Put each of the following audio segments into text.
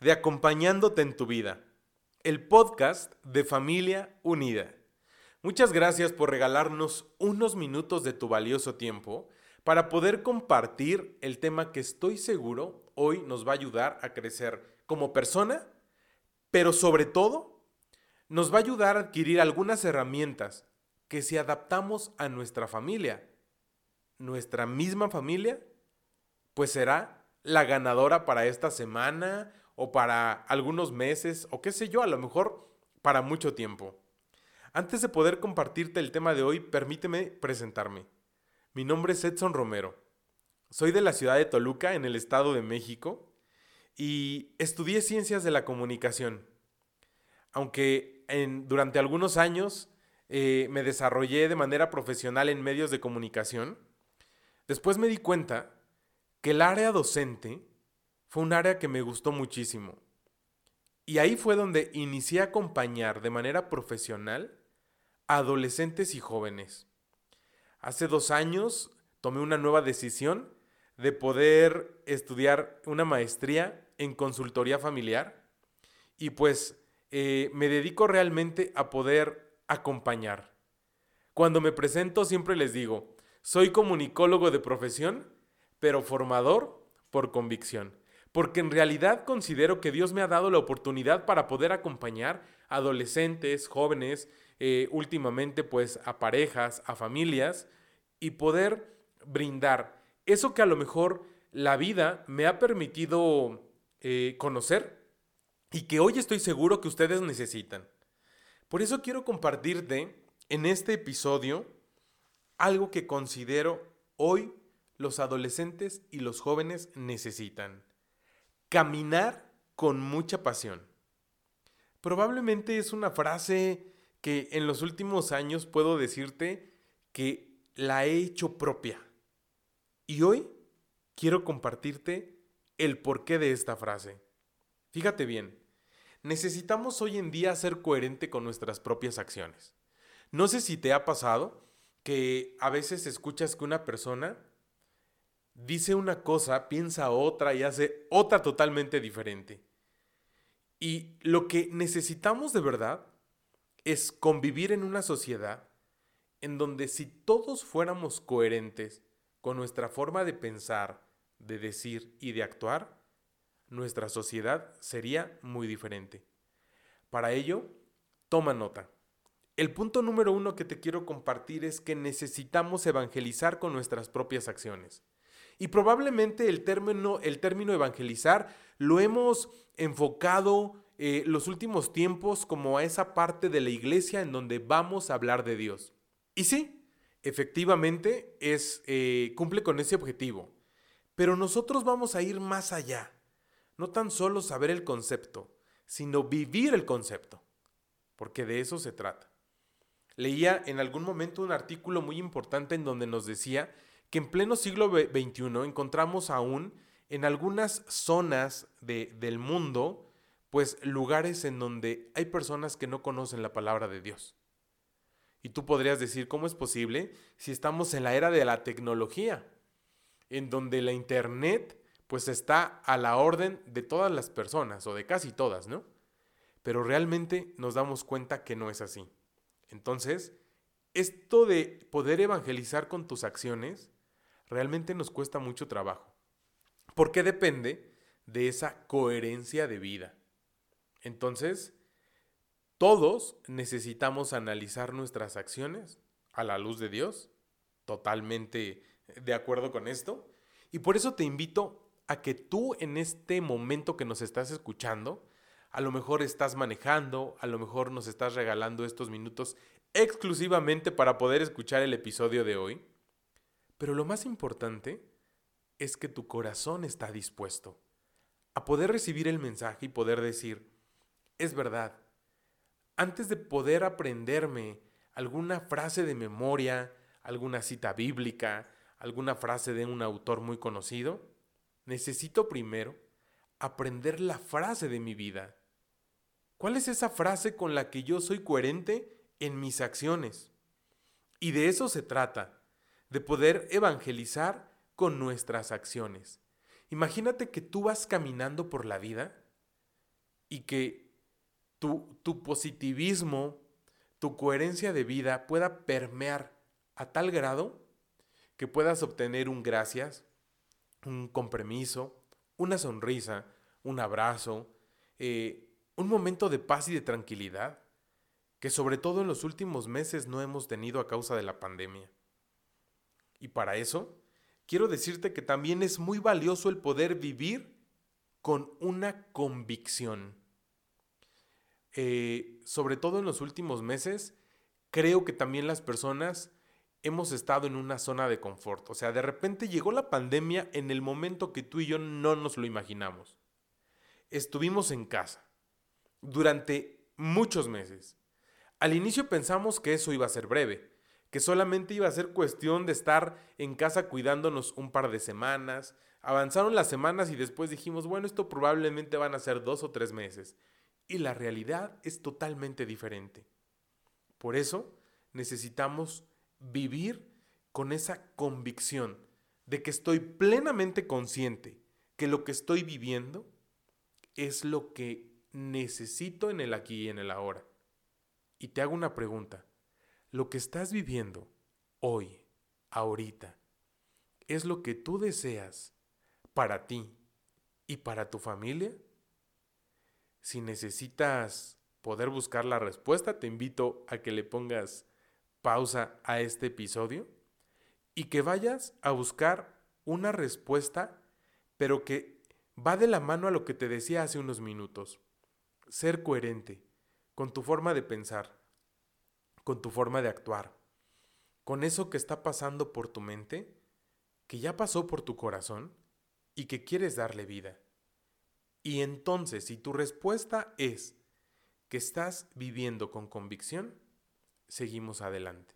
de Acompañándote en tu vida, el podcast de Familia Unida. Muchas gracias por regalarnos unos minutos de tu valioso tiempo para poder compartir el tema que estoy seguro hoy nos va a ayudar a crecer como persona, pero sobre todo nos va a ayudar a adquirir algunas herramientas que si adaptamos a nuestra familia, nuestra misma familia, pues será la ganadora para esta semana o para algunos meses o qué sé yo, a lo mejor para mucho tiempo. Antes de poder compartirte el tema de hoy, permíteme presentarme. Mi nombre es Edson Romero. Soy de la ciudad de Toluca, en el Estado de México, y estudié ciencias de la comunicación. Aunque durante algunos años eh, me desarrollé de manera profesional en medios de comunicación, después me di cuenta que el área docente fue un área que me gustó muchísimo. Y ahí fue donde inicié a acompañar de manera profesional adolescentes y jóvenes. Hace dos años tomé una nueva decisión de poder estudiar una maestría en consultoría familiar y pues eh, me dedico realmente a poder acompañar. Cuando me presento siempre les digo, soy comunicólogo de profesión, pero formador por convicción, porque en realidad considero que Dios me ha dado la oportunidad para poder acompañar adolescentes, jóvenes, eh, últimamente pues a parejas, a familias y poder brindar eso que a lo mejor la vida me ha permitido eh, conocer y que hoy estoy seguro que ustedes necesitan. Por eso quiero compartirte en este episodio algo que considero hoy los adolescentes y los jóvenes necesitan. Caminar con mucha pasión. Probablemente es una frase que en los últimos años puedo decirte que la he hecho propia. Y hoy quiero compartirte el porqué de esta frase. Fíjate bien, necesitamos hoy en día ser coherente con nuestras propias acciones. No sé si te ha pasado que a veces escuchas que una persona dice una cosa, piensa otra y hace otra totalmente diferente. Y lo que necesitamos de verdad es convivir en una sociedad en donde si todos fuéramos coherentes con nuestra forma de pensar, de decir y de actuar, nuestra sociedad sería muy diferente. Para ello, toma nota. El punto número uno que te quiero compartir es que necesitamos evangelizar con nuestras propias acciones. Y probablemente el término, el término evangelizar lo hemos enfocado eh, los últimos tiempos como a esa parte de la iglesia en donde vamos a hablar de Dios. Y sí, efectivamente es, eh, cumple con ese objetivo. Pero nosotros vamos a ir más allá. No tan solo saber el concepto, sino vivir el concepto. Porque de eso se trata. Leía en algún momento un artículo muy importante en donde nos decía que en pleno siglo XXI encontramos aún en algunas zonas del mundo pues lugares en donde hay personas que no conocen la palabra de Dios. Y tú podrías decir, ¿cómo es posible si estamos en la era de la tecnología, en donde la Internet pues está a la orden de todas las personas, o de casi todas, ¿no? Pero realmente nos damos cuenta que no es así. Entonces, esto de poder evangelizar con tus acciones realmente nos cuesta mucho trabajo, porque depende de esa coherencia de vida. Entonces, todos necesitamos analizar nuestras acciones a la luz de Dios, totalmente de acuerdo con esto. Y por eso te invito a que tú en este momento que nos estás escuchando, a lo mejor estás manejando, a lo mejor nos estás regalando estos minutos exclusivamente para poder escuchar el episodio de hoy. Pero lo más importante es que tu corazón está dispuesto a poder recibir el mensaje y poder decir, es verdad. Antes de poder aprenderme alguna frase de memoria, alguna cita bíblica, alguna frase de un autor muy conocido, necesito primero aprender la frase de mi vida. ¿Cuál es esa frase con la que yo soy coherente en mis acciones? Y de eso se trata, de poder evangelizar con nuestras acciones. Imagínate que tú vas caminando por la vida y que tu, tu positivismo, tu coherencia de vida pueda permear a tal grado que puedas obtener un gracias, un compromiso, una sonrisa, un abrazo, eh, un momento de paz y de tranquilidad, que sobre todo en los últimos meses no hemos tenido a causa de la pandemia. Y para eso, quiero decirte que también es muy valioso el poder vivir con una convicción. Eh, sobre todo en los últimos meses, creo que también las personas hemos estado en una zona de confort. O sea, de repente llegó la pandemia en el momento que tú y yo no nos lo imaginamos. Estuvimos en casa durante muchos meses. Al inicio pensamos que eso iba a ser breve, que solamente iba a ser cuestión de estar en casa cuidándonos un par de semanas. Avanzaron las semanas y después dijimos, bueno, esto probablemente van a ser dos o tres meses. Y la realidad es totalmente diferente. Por eso necesitamos vivir con esa convicción de que estoy plenamente consciente que lo que estoy viviendo es lo que necesito en el aquí y en el ahora. Y te hago una pregunta. ¿Lo que estás viviendo hoy, ahorita, es lo que tú deseas para ti y para tu familia? Si necesitas poder buscar la respuesta, te invito a que le pongas pausa a este episodio y que vayas a buscar una respuesta, pero que va de la mano a lo que te decía hace unos minutos. Ser coherente con tu forma de pensar, con tu forma de actuar, con eso que está pasando por tu mente, que ya pasó por tu corazón y que quieres darle vida. Y entonces, si tu respuesta es que estás viviendo con convicción, seguimos adelante.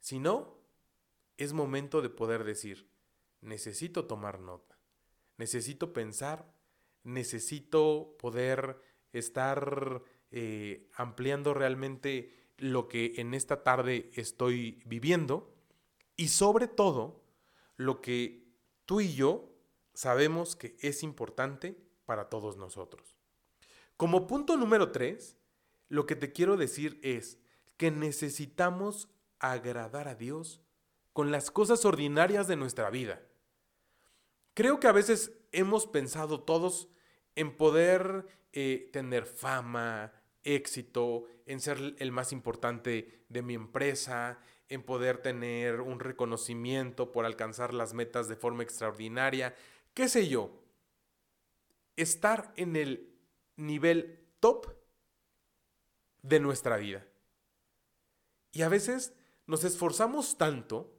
Si no, es momento de poder decir, necesito tomar nota, necesito pensar, necesito poder estar eh, ampliando realmente lo que en esta tarde estoy viviendo y sobre todo lo que tú y yo sabemos que es importante para todos nosotros. Como punto número tres, lo que te quiero decir es, que necesitamos agradar a Dios con las cosas ordinarias de nuestra vida. Creo que a veces hemos pensado todos en poder eh, tener fama, éxito, en ser el más importante de mi empresa, en poder tener un reconocimiento por alcanzar las metas de forma extraordinaria, qué sé yo. Estar en el nivel top de nuestra vida. Y a veces nos esforzamos tanto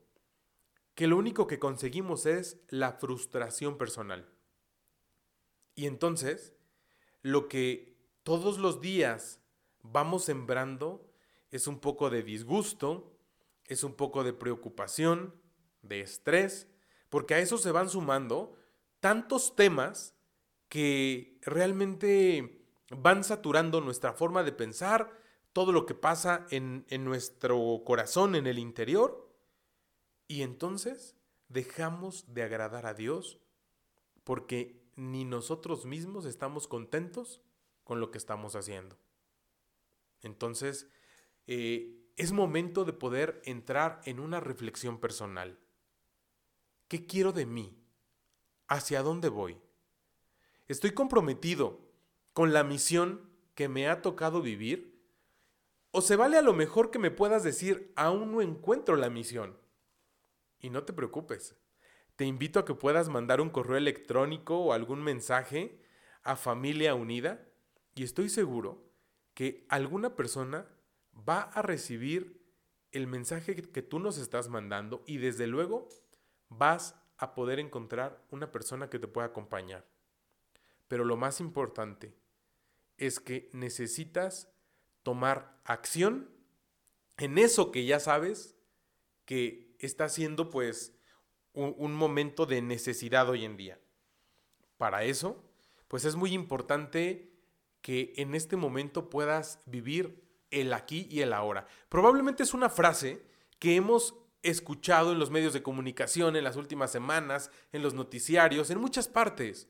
que lo único que conseguimos es la frustración personal. Y entonces, lo que todos los días vamos sembrando es un poco de disgusto, es un poco de preocupación, de estrés, porque a eso se van sumando tantos temas que realmente van saturando nuestra forma de pensar, todo lo que pasa en, nuestro corazón, en el interior, y entonces dejamos de agradar a Dios porque ni nosotros mismos estamos contentos con lo que estamos haciendo. Entonces, eh, es momento de poder entrar en una reflexión personal. ¿Qué quiero de mí? ¿Hacia dónde voy? ¿Estoy comprometido con la misión que me ha tocado vivir? O se vale a lo mejor que me puedas decir, aún no encuentro la misión. Y no te preocupes. Te invito a que puedas mandar un correo electrónico o algún mensaje a Familia Unida y estoy seguro que alguna persona va a recibir el mensaje que tú nos estás mandando y desde luego vas a poder encontrar una persona que te pueda acompañar. Pero lo más importante es que necesitas tomar acción en eso que ya sabes que está siendo pues un, momento de necesidad hoy en día. Para eso, pues es muy importante que en este momento puedas vivir el aquí y el ahora. Probablemente es una frase que hemos escuchado en los medios de comunicación en las últimas semanas, en los noticiarios, en muchas partes.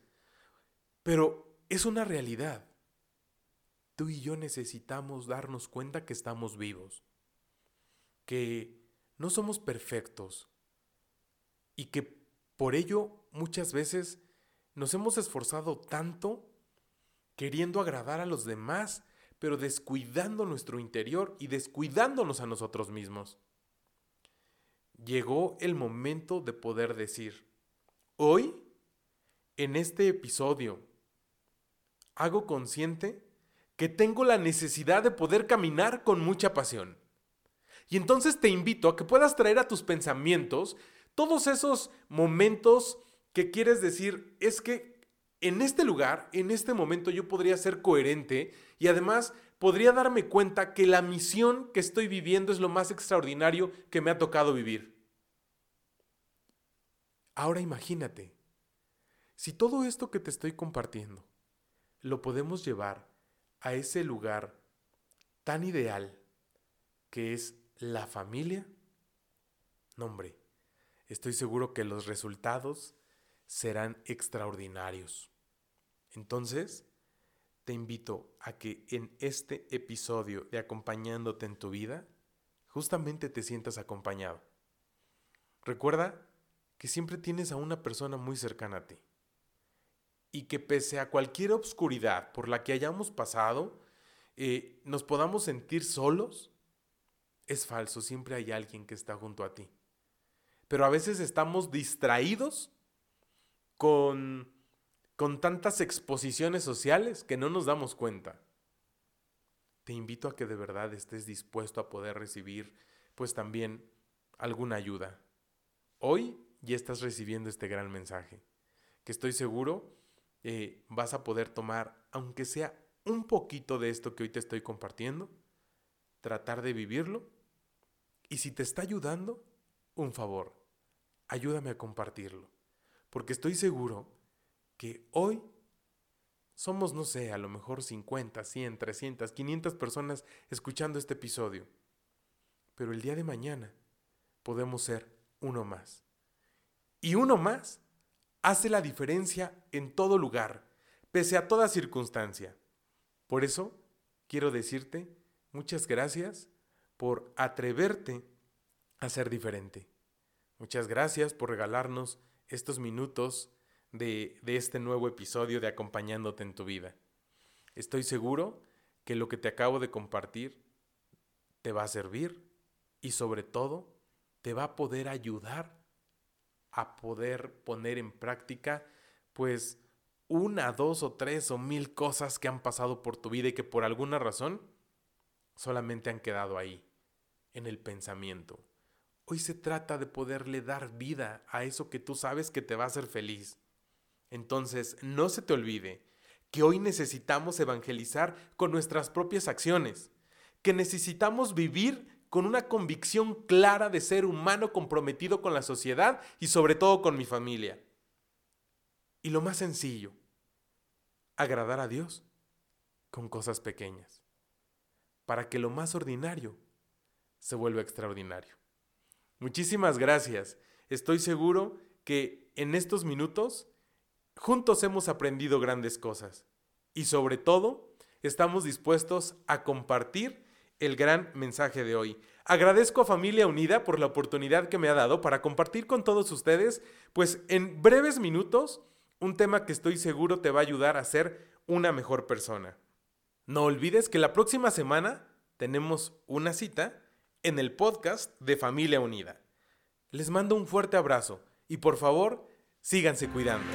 Pero es una realidad. Tú y yo necesitamos darnos cuenta que estamos vivos, que no somos perfectos y que por ello muchas veces nos hemos esforzado tanto queriendo agradar a los demás, pero descuidando nuestro interior y descuidándonos a nosotros mismos llegó el momento de poder decir, hoy, en este episodio, hago consciente que tengo la necesidad de poder caminar con mucha pasión. Y entonces te invito a que puedas traer a tus pensamientos todos esos momentos que quieres decir, es que en este lugar, en este momento yo podría ser coherente y además podría darme cuenta que la misión que estoy viviendo es lo más extraordinario que me ha tocado vivir. Ahora imagínate, si todo esto que te estoy compartiendo lo podemos llevar a ese lugar tan ideal que es la familia, no hombre, estoy seguro que los resultados serán extraordinarios. Entonces, te invito a que en este episodio de Acompañándote en tu vida, justamente te sientas acompañado. Recuerda que siempre tienes a una persona muy cercana a ti. Y que pese a cualquier obscuridad por la que hayamos pasado, eh, nos podamos sentir solos, es falso, siempre hay alguien que está junto a ti. Pero a veces estamos distraídos con con tantas exposiciones sociales que no nos damos cuenta. Te invito a que de verdad estés dispuesto a poder recibir pues también alguna ayuda. Hoy ya estás recibiendo este gran mensaje, que estoy seguro eh, vas a poder tomar, aunque sea un poquito de esto que hoy te estoy compartiendo, tratar de vivirlo y si te está ayudando, un favor, ayúdame a compartirlo, porque estoy seguro que hoy somos, no sé, a lo mejor 50, 100, 300, 500 personas escuchando este episodio. Pero el día de mañana podemos ser uno más. Y uno más hace la diferencia en todo lugar, pese a toda circunstancia. Por eso quiero decirte muchas gracias por atreverte a ser diferente. Muchas gracias por regalarnos estos minutos de, este nuevo episodio de Acompañándote en tu vida. Estoy seguro que lo que te acabo de compartir te va a servir y sobre todo te va a poder ayudar a poder poner en práctica pues una, dos o tres o mil cosas que han pasado por tu vida y que por alguna razón solamente han quedado ahí, en el pensamiento. Hoy se trata de poderle dar vida a eso que tú sabes que te va a hacer feliz. Entonces, no se te olvide que hoy necesitamos evangelizar con nuestras propias acciones, que necesitamos vivir con una convicción clara de ser humano comprometido con la sociedad y sobre todo con mi familia. Y lo más sencillo, agradar a Dios con cosas pequeñas, para que lo más ordinario se vuelva extraordinario. Muchísimas gracias. Estoy seguro que en estos minutos Juntos hemos aprendido grandes cosas y sobre todo estamos dispuestos a compartir el gran mensaje de hoy. Agradezco a Familia Unida por la oportunidad que me ha dado para compartir con todos ustedes, pues en breves minutos, un tema que estoy seguro te va a ayudar a ser una mejor persona. No olvides que la próxima semana tenemos una cita en el podcast de Familia Unida. Les mando un fuerte abrazo y por favor, síganse cuidando.